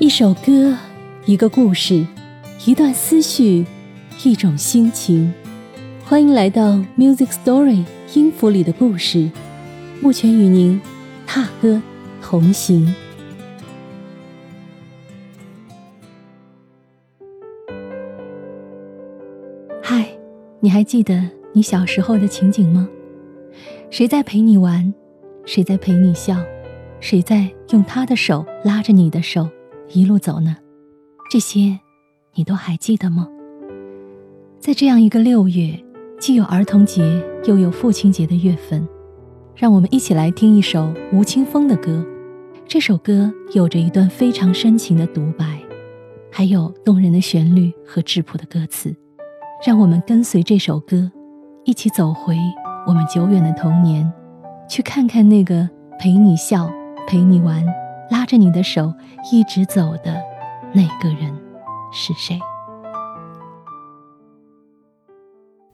一首歌，一个故事，一段思绪，一种心情。欢迎来到 Music Story 音符里的故事，目前与您踏歌同行。嗨，你还记得你小时候的情景吗？谁在陪你玩？谁在陪你笑？谁在用他的手拉着你的手？一路走呢，这些你都还记得吗？在这样一个六月，既有儿童节又有父亲节的月份，让我们一起来听一首吴青峰的歌。这首歌有着一段非常深情的独白，还有动人的旋律和质朴的歌词。让我们跟随这首歌，一起走回我们久远的童年，去看看那个陪你笑、陪你玩。拉着你的手一直走的那个人是谁？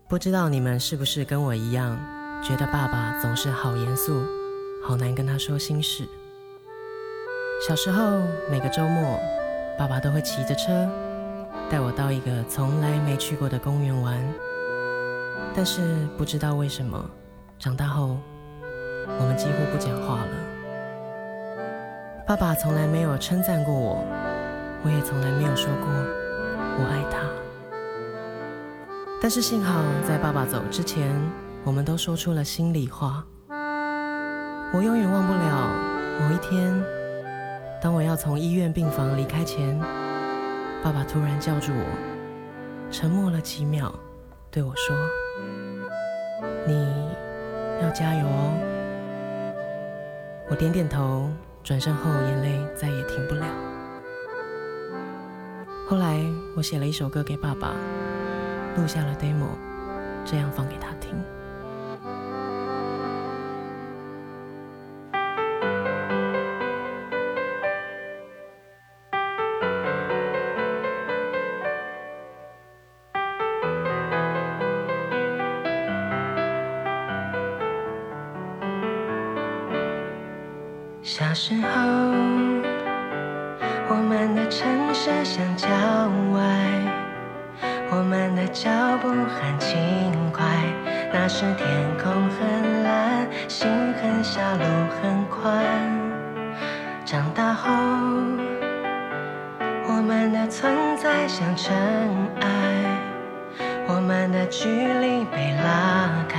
不知道你们是不是跟我一样，觉得爸爸总是好严肃，好难跟他说心事。小时候每个周末，爸爸都会骑着车带我到一个从来没去过的公园玩。但是不知道为什么，长大后我们几乎不讲话了。爸爸从来没有称赞过我，我也从来没有说过我爱他。但是幸好，在爸爸走之前，我们都说出了心里话。我永远忘不了某一天，当我要从医院病房离开前，爸爸突然叫住我，沉默了几秒，对我说：“你要加油哦。”我点点头。转身后，眼泪再也停不了。后来，我写了一首歌给爸爸，录下了 demo，这样放给他听。小时候，我们的城市像郊外，我们的脚步很轻快。那时天空很蓝，心很小，路很宽。长大后，我们的存在像尘埃，我们的距离被拉开。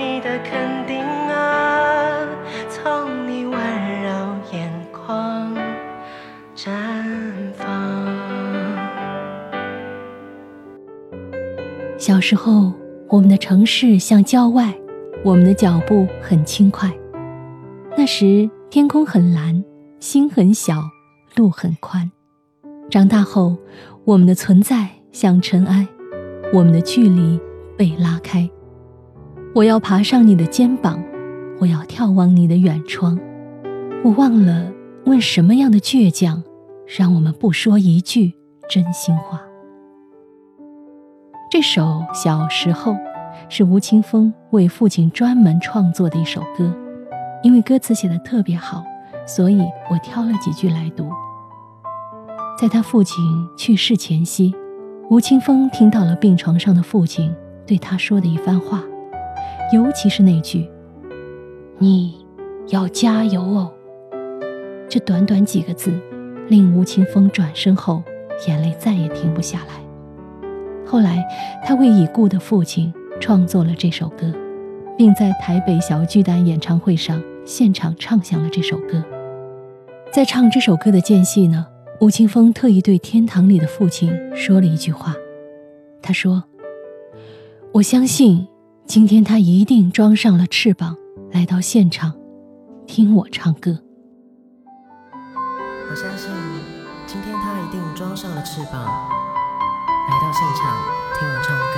你的肯定啊！从你温柔眼眶绽放。小时候，我们的城市像郊外，我们的脚步很轻快。那时天空很蓝，心很小，路很宽。长大后，我们的存在像尘埃，我们的距离被拉开。我要爬上你的肩膀，我要眺望你的远窗。我忘了问什么样的倔强，让我们不说一句真心话。这首《小时候》是吴青峰为父亲专门创作的一首歌，因为歌词写的特别好，所以我挑了几句来读。在他父亲去世前夕，吴青峰听到了病床上的父亲对他说的一番话，尤其是那句“你要加油哦”。这短短几个字，令吴青峰转身后眼泪再也停不下来。后来，他为已故的父亲创作了这首歌，并在台北小巨蛋演唱会上现场唱响了这首歌。在唱这首歌的间隙呢。吴青峰特意对天堂里的父亲说了一句话，他说：“我相信，今天他一定装上了翅膀，来到现场，听我唱歌。我相信今天他一定装上了翅膀，来到现场听我唱歌。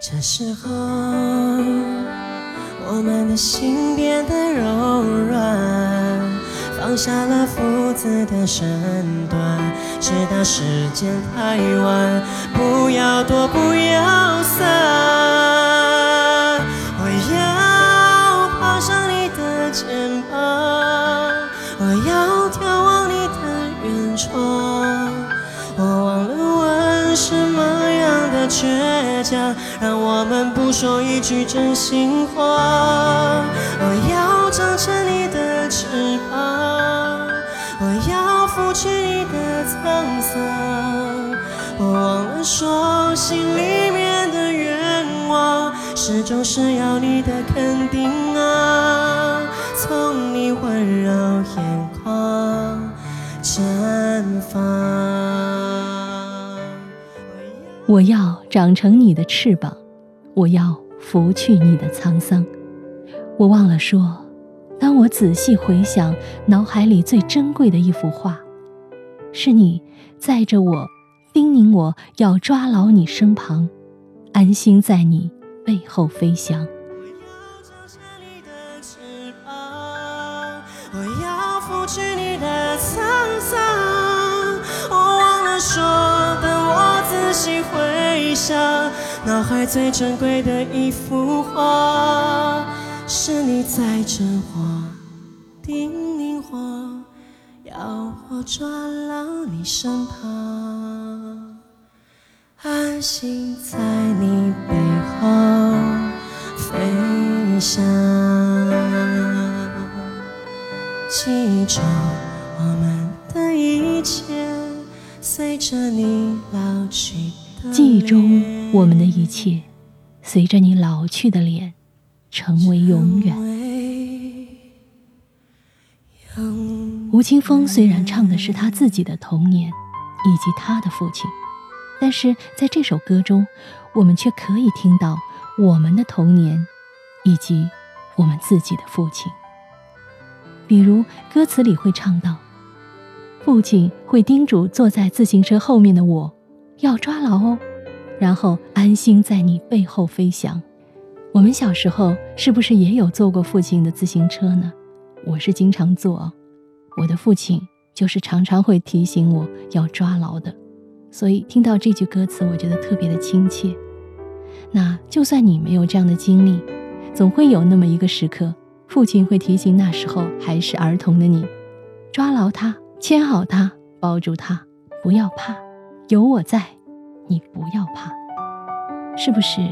这时候，我们的心变得柔软，放下了父子的身段，直到时间太晚，不要躲，不要散。我要爬上你的肩膀，我要眺望你的远窗，我忘了问什么样的倔强，让我们不说一句真心话。我要长成你沧桑。我忘了说，心里面的愿望，始终是要你的肯定啊，从你温柔眼眶绽放。我要长成你的翅膀，我要拂去你的沧桑。我忘了说，当我仔细回想脑海里最珍贵的一幅画，是你载着我，叮咛我要抓牢你身旁，安心在你背后飞翔。我要拂去你的沧桑。我忘了说，等我仔细回想，脑海最珍贵的一幅画，是你载着我，叮咛，我抓牢你身旁，安心在你背后飞翔。记住，我们的一切随着你老去的记忆中我们的一切，随着你老去的脸，成为永远。吴青峰虽然唱的是他自己的童年以及他的父亲，但是在这首歌中，我们却可以听到我们的童年以及我们自己的父亲。比如歌词里会唱到，父亲会叮嘱坐在自行车后面的我，要抓牢哦，然后安心在你背后飞翔。我们小时候是不是也有坐过父亲的自行车呢？我是经常坐，我的父亲就是常常会提醒我要抓牢的，所以听到这句歌词，我觉得特别的亲切。那就算你没有这样的经历，总会有那么一个时刻。父亲会提醒那时候还是儿童的你，抓牢他，牵好他，抱住他，不要怕，有我在，你不要怕，是不是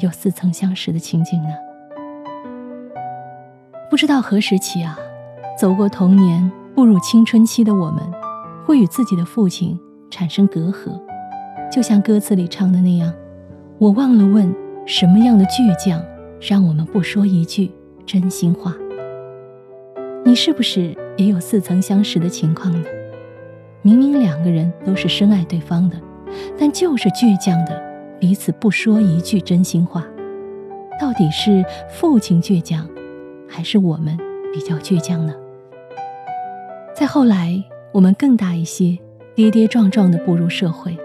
有似曾相识的情景呢？不知道何时起啊，走过童年、步入青春期的我们，会与自己的父亲产生隔阂，就像歌词里唱的那样，我忘了问什么样的倔强，让我们不说一句。真心话，你是不是也有似曾相识的情况呢？明明两个人都是深爱对方的，但就是倔强的彼此不说一句真心话。到底是父亲倔强，还是我们比较倔强呢？再后来，我们更大一些，跌跌撞撞的步入社会，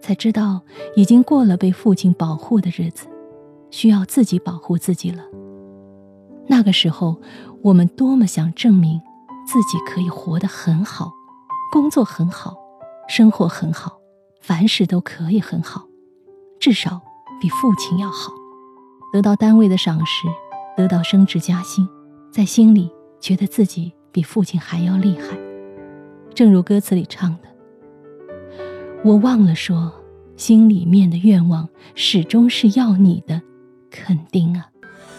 才知道已经过了被父亲保护的日子，需要自己保护自己了。那个时候，我们多么想证明自己可以活得很好，工作很好，生活很好，凡事都可以很好，至少比父亲要好。得到单位的赏识，得到升职加薪，在心里觉得自己比父亲还要厉害。正如歌词里唱的：“我忘了说，心里面的愿望始终是要你的肯定啊。”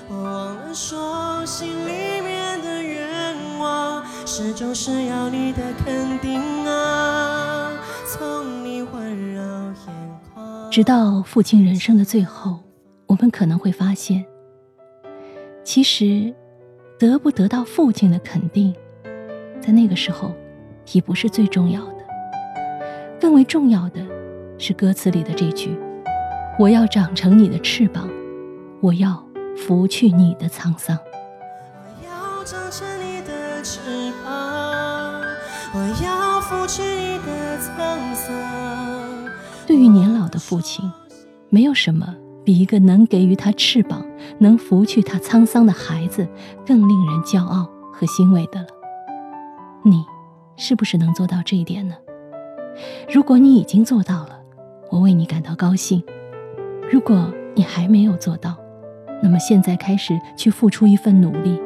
我忘了说，心里面的愿望，始终是要你的肯定啊，从你环绕眼眶。直到父亲人生的最后，我们可能会发现，其实得不得到父亲的肯定，在那个时候已不是最重要的，更为重要的是歌词里的这句：“我要长成你的翅膀，我要拂去你的沧桑。我要长成你的翅膀，我要拂去你的沧桑。对于年老的父亲，没有什么比一个能给予他翅膀、能拂去他沧桑的孩子更令人骄傲和欣慰的了。你是不是能做到这一点呢？如果你已经做到了，我为你感到高兴；如果你还没有做到，那么现在开始去付出一份努力，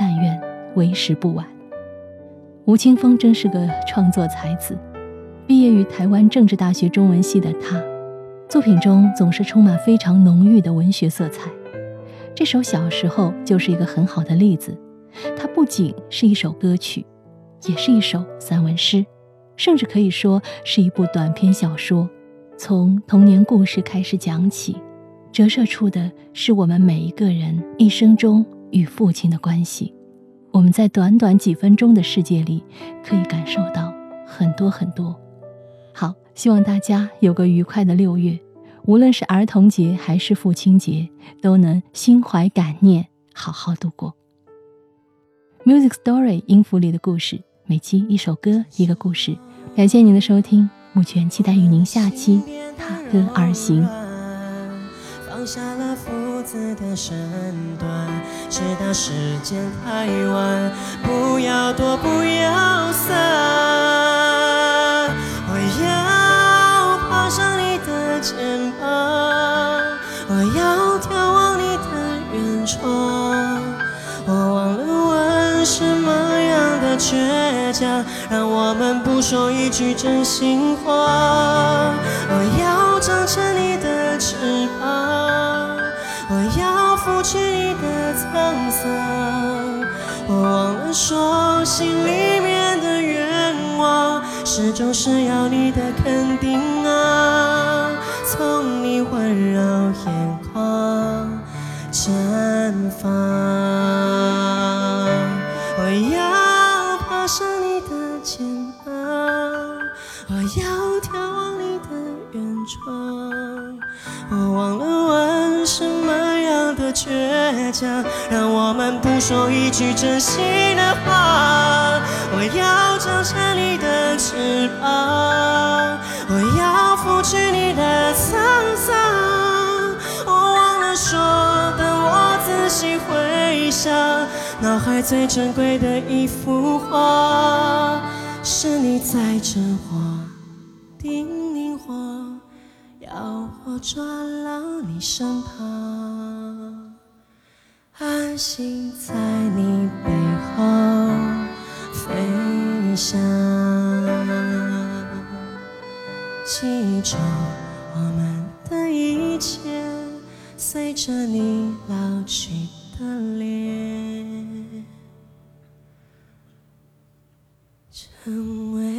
但愿为时不晚。吴青峰真是个创作才子，毕业于台湾政治大学中文系的他，作品中总是充满非常浓郁的文学色彩。这首《小时候》就是一个很好的例子，它不仅是一首歌曲，也是一首散文诗。甚至可以说是一部短篇小说，从童年故事开始讲起，折射出的是我们每一个人一生中与父亲的关系。我们在短短几分钟的世界里，可以感受到很多很多。好，希望大家有个愉快的六月，无论是儿童节还是父亲节，都能心怀感念，好好度过。Music Story 音符里的故事。每期一首歌，一个故事。感谢您的收听，目前期待与您下期踏歌而行。放下了父子的身段，直到时间太晚，不要躲，不要说一句真心话。我要长成你的翅膀，我要拂去你的沧桑。我忘了说，心里面的愿望，始终是要你的肯定啊。从你温柔眼眶绽放，我忘了问什么样的倔强，让我们不说一句真心的话。我要长成你的翅膀，我要拂去你的沧桑。我忘了说，等我仔细回想，脑海最珍贵的一幅画，是你在真话叮咛我，要我抓牢你身旁。安心在你背后飞翔，记住我们的一切，随着你老去的脸，成为。